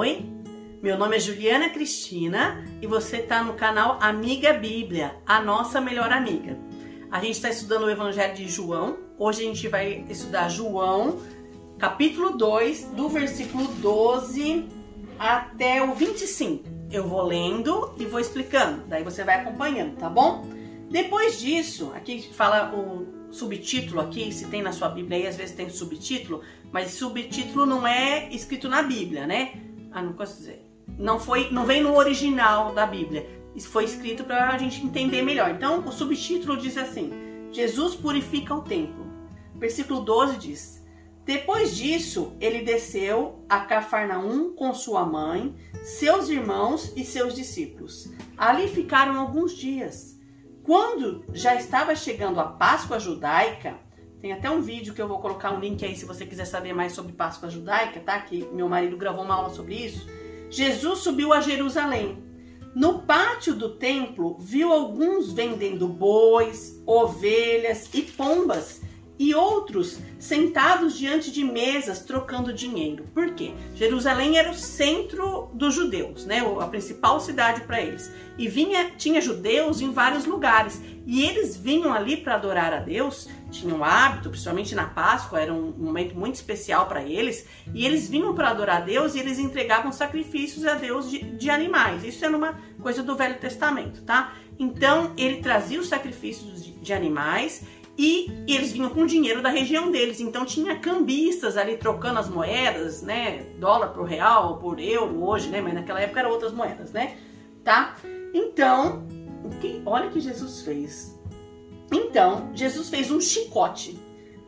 Oi, meu nome é Juliana Cristina e você está no canal Amiga Bíblia, a nossa melhor amiga. A gente está estudando o Evangelho de João. Hoje a gente vai estudar João, capítulo 2, do versículo 12 até o 25. Eu vou lendo e vou explicando, daí você vai acompanhando, tá bom? Depois disso, aqui fala o subtítulo aqui, se tem na sua Bíblia aí, às vezes tem subtítulo, mas subtítulo não é escrito na Bíblia, né? Ah, não posso dizer. Não foi, não vem no original da Bíblia. Isso foi escrito para a gente entender melhor. Então, o subtítulo diz assim: Jesus purifica o templo. Versículo 12 diz: Depois disso, ele desceu a Cafarnaum com sua mãe, seus irmãos e seus discípulos. Ali ficaram alguns dias. Quando já estava chegando a Páscoa judaica, tem até um vídeo que eu vou colocar um link aí se você quiser saber mais sobre Páscoa judaica, tá? Que meu marido gravou uma aula sobre isso. Jesus subiu a Jerusalém. No pátio do templo, viu alguns vendendo bois, ovelhas e pombas e outros sentados diante de mesas trocando dinheiro. Por quê? Jerusalém era o centro dos judeus, né? A principal cidade para eles. E vinha, tinha judeus em vários lugares. E eles vinham ali para adorar a Deus, tinham hábito, principalmente na Páscoa, era um momento muito especial para eles. E eles vinham para adorar a Deus e eles entregavam sacrifícios a Deus de, de animais. Isso era uma coisa do Velho Testamento, tá? Então ele trazia os sacrifícios de, de animais e eles vinham com dinheiro da região deles. Então tinha cambistas ali trocando as moedas, né? Dólar por real, por euro hoje, né? Mas naquela época eram outras moedas, né? Tá? Então, que, olha o que Jesus fez. Então, Jesus fez um chicote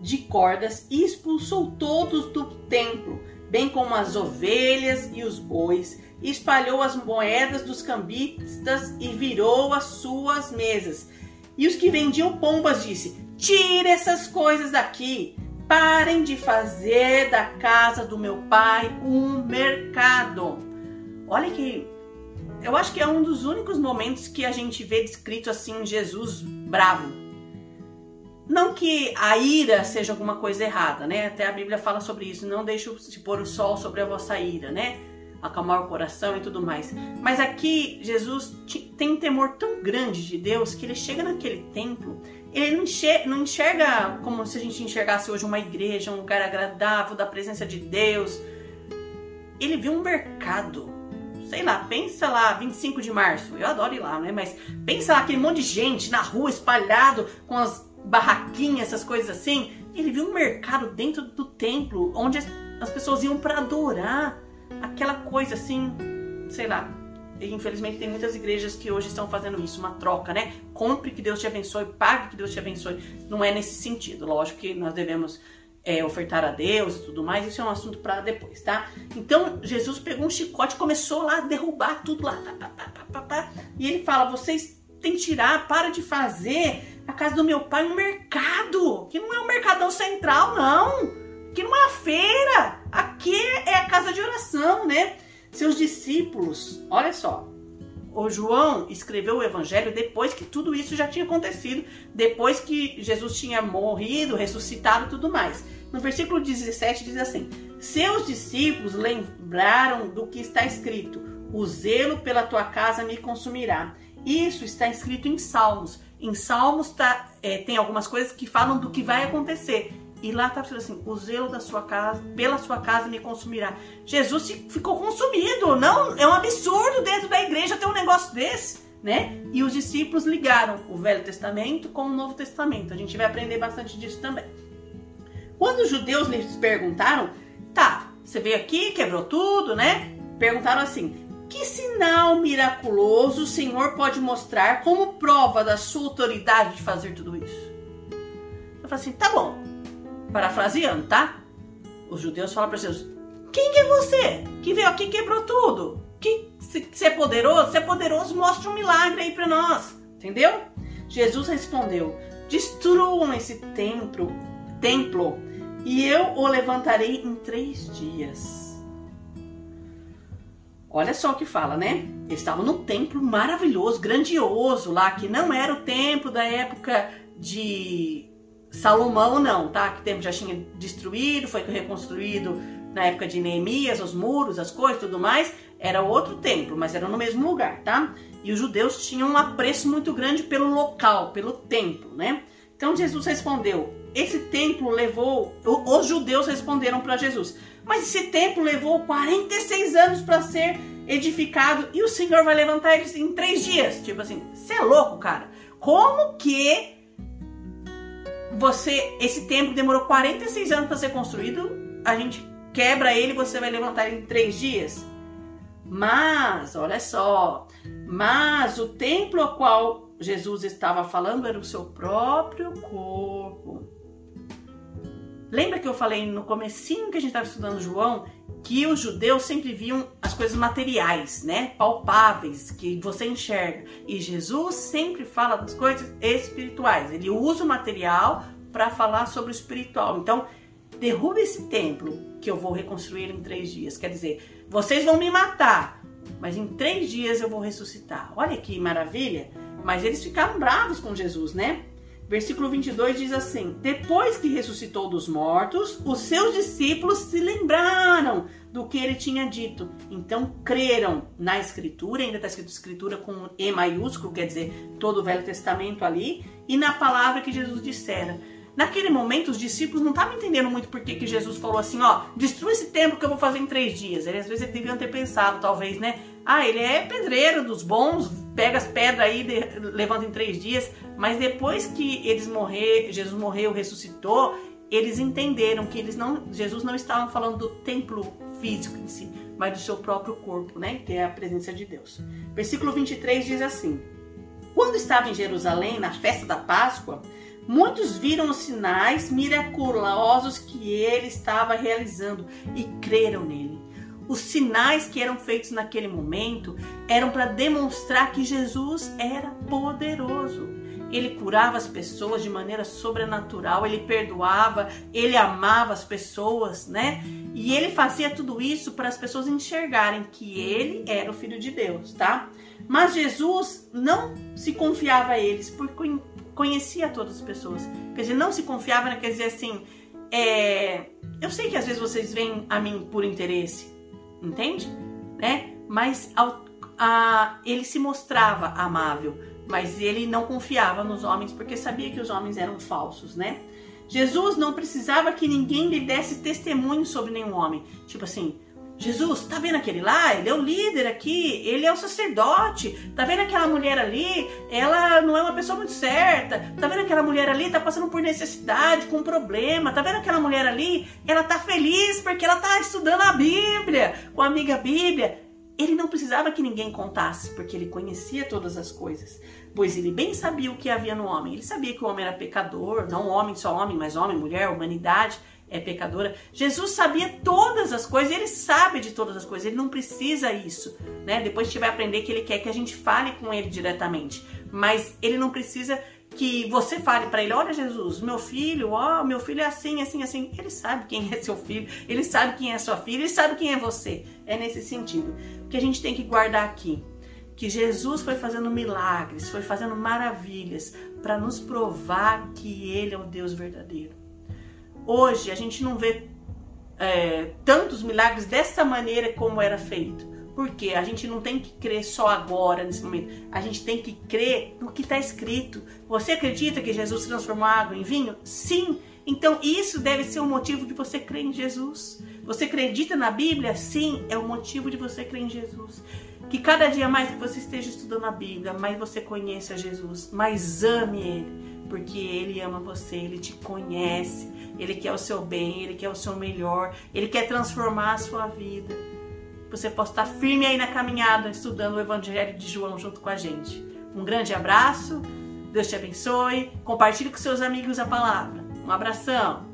de cordas e expulsou todos do templo, bem como as ovelhas e os bois, e espalhou as moedas dos cambistas e virou as suas mesas. E os que vendiam pombas disse: Tire essas coisas daqui. Parem de fazer da casa do meu pai um mercado. Olha que eu acho que é um dos únicos momentos que a gente vê descrito assim Jesus bravo. Não que a ira seja alguma coisa errada, né? Até a Bíblia fala sobre isso. Não deixe se pôr o sol sobre a vossa ira, né? Acalmar o coração e tudo mais. Mas aqui Jesus tem um temor tão grande de Deus que ele chega naquele templo ele não enxerga, não enxerga como se a gente enxergasse hoje uma igreja, um lugar agradável da presença de Deus. Ele viu um mercado. Sei lá, pensa lá, 25 de março. Eu adoro ir lá, né? Mas pensa lá aquele monte de gente na rua espalhado com as barraquinhas, essas coisas assim. Ele viu um mercado dentro do templo onde as pessoas iam para adorar aquela coisa assim, sei lá, infelizmente tem muitas igrejas que hoje estão fazendo isso, uma troca, né? Compre que Deus te abençoe, pague que Deus te abençoe. Não é nesse sentido. Lógico que nós devemos é, ofertar a Deus e tudo mais, isso é um assunto para depois, tá? Então Jesus pegou um chicote começou lá a derrubar tudo lá. E ele fala: vocês têm que tirar, para de fazer a casa do meu pai um mercado, que não é um mercadão central, não. Que não é a feira. Aqui é a casa de oração, né? Seus discípulos, olha só, o João escreveu o evangelho depois que tudo isso já tinha acontecido, depois que Jesus tinha morrido, ressuscitado e tudo mais. No versículo 17 diz assim: Seus discípulos lembraram do que está escrito: O zelo pela tua casa me consumirá. Isso está escrito em Salmos. Em Salmos tá, é, tem algumas coisas que falam do que vai acontecer. E lá está escrito assim: o zelo da sua casa, pela sua casa me consumirá. Jesus ficou consumido. Não, é um absurdo dentro da igreja ter um negócio desse, né? E os discípulos ligaram o Velho Testamento com o Novo Testamento. A gente vai aprender bastante disso também. Quando os judeus lhes perguntaram, tá, você veio aqui, quebrou tudo, né? Perguntaram assim: que sinal miraculoso o Senhor pode mostrar como prova da sua autoridade de fazer tudo isso? Eu falei assim: tá bom, parafraseando, tá? Os judeus falam para Jesus: Quem é você que veio aqui e quebrou tudo? Que se é poderoso, se é poderoso, mostra um milagre aí para nós, entendeu? Jesus respondeu: Destruam esse templo, templo, e eu o levantarei em três dias. Olha só o que fala, né? Eles estavam no templo maravilhoso, grandioso lá, que não era o templo da época de Salomão não, tá? Que o templo já tinha destruído, foi reconstruído na época de Neemias, os muros, as coisas, tudo mais, era outro templo, mas era no mesmo lugar, tá? E os judeus tinham um apreço muito grande pelo local, pelo templo, né? Então Jesus respondeu: esse templo levou, os judeus responderam para Jesus, mas esse templo levou 46 anos para ser edificado e o Senhor vai levantar eles em três dias. Tipo assim, você é louco, cara? Como que você, esse templo demorou 46 anos para ser construído, a gente quebra ele, você vai levantar ele em três dias? Mas, olha só, mas o templo ao qual Jesus estava falando era o seu próprio corpo. Lembra que eu falei no comecinho que a gente estava estudando João que os judeus sempre viam as coisas materiais, né? Palpáveis, que você enxerga. E Jesus sempre fala das coisas espirituais. Ele usa o material para falar sobre o espiritual. Então, derruba esse templo que eu vou reconstruir em três dias. Quer dizer, vocês vão me matar, mas em três dias eu vou ressuscitar. Olha que maravilha! Mas eles ficaram bravos com Jesus, né? Versículo 22 diz assim: Depois que ressuscitou dos mortos, os seus discípulos se lembraram do que ele tinha dito. Então creram na Escritura, ainda está escrito Escritura com E maiúsculo, quer dizer, todo o Velho Testamento ali, e na palavra que Jesus dissera. Naquele momento, os discípulos não estavam entendendo muito por que, Jesus falou assim: ó, destrua esse templo que eu vou fazer em três dias. Ele, às vezes eles deviam ter pensado, talvez, né? Ah, ele é pedreiro dos bons, pega as pedras aí, de, levanta em três dias. Mas depois que eles morrer, Jesus morreu, ressuscitou, eles entenderam que eles não, Jesus não estava falando do templo físico em si, mas do seu próprio corpo, né? Que é a presença de Deus. Versículo 23 diz assim: Quando estava em Jerusalém, na festa da Páscoa, muitos viram os sinais miraculosos que ele estava realizando e creram nele. Os sinais que eram feitos naquele momento eram para demonstrar que Jesus era poderoso. Ele curava as pessoas de maneira sobrenatural, ele perdoava, ele amava as pessoas, né? E ele fazia tudo isso para as pessoas enxergarem que ele era o filho de Deus, tá? Mas Jesus não se confiava a eles, porque conhecia todas as pessoas. Quer dizer, não se confiava, né? quer dizer assim, é... eu sei que às vezes vocês vêm a mim por interesse, entende? Né? Mas ao, ele se mostrava amável, mas ele não confiava nos homens porque sabia que os homens eram falsos, né? Jesus não precisava que ninguém lhe desse testemunho sobre nenhum homem. Tipo assim, Jesus, tá vendo aquele lá? Ele é o líder aqui, ele é o sacerdote. Tá vendo aquela mulher ali? Ela não é uma pessoa muito certa. Tá vendo aquela mulher ali? Tá passando por necessidade, com um problema. Tá vendo aquela mulher ali? Ela tá feliz porque ela tá estudando a Bíblia, com a amiga Bíblia. Ele não precisava que ninguém contasse, porque ele conhecia todas as coisas. Pois ele bem sabia o que havia no homem. Ele sabia que o homem era pecador, não homem só homem, mas homem, mulher, humanidade é pecadora. Jesus sabia todas as coisas, ele sabe de todas as coisas, ele não precisa isso, né? Depois a gente vai aprender que ele quer que a gente fale com ele diretamente, mas ele não precisa que você fale para ele, olha Jesus, meu filho, ó, meu filho é assim, assim, assim. Ele sabe quem é seu filho, ele sabe quem é sua filha, ele sabe quem é você. É nesse sentido que a gente tem que guardar aqui. Que Jesus foi fazendo milagres, foi fazendo maravilhas para nos provar que Ele é o Deus verdadeiro. Hoje a gente não vê é, tantos milagres dessa maneira como era feito. Porque a gente não tem que crer só agora, nesse momento. A gente tem que crer no que está escrito. Você acredita que Jesus transformou água em vinho? Sim. Então isso deve ser o motivo de você crer em Jesus. Você acredita na Bíblia? Sim, é o motivo de você crer em Jesus. Que cada dia mais que você esteja estudando a Bíblia, mais você conheça Jesus, mais ame Ele, porque Ele ama você, Ele te conhece, Ele quer o seu bem, Ele quer o seu melhor, Ele quer transformar a sua vida. Você possa estar firme aí na caminhada, estudando o Evangelho de João junto com a gente. Um grande abraço, Deus te abençoe, compartilhe com seus amigos a palavra. Um abração!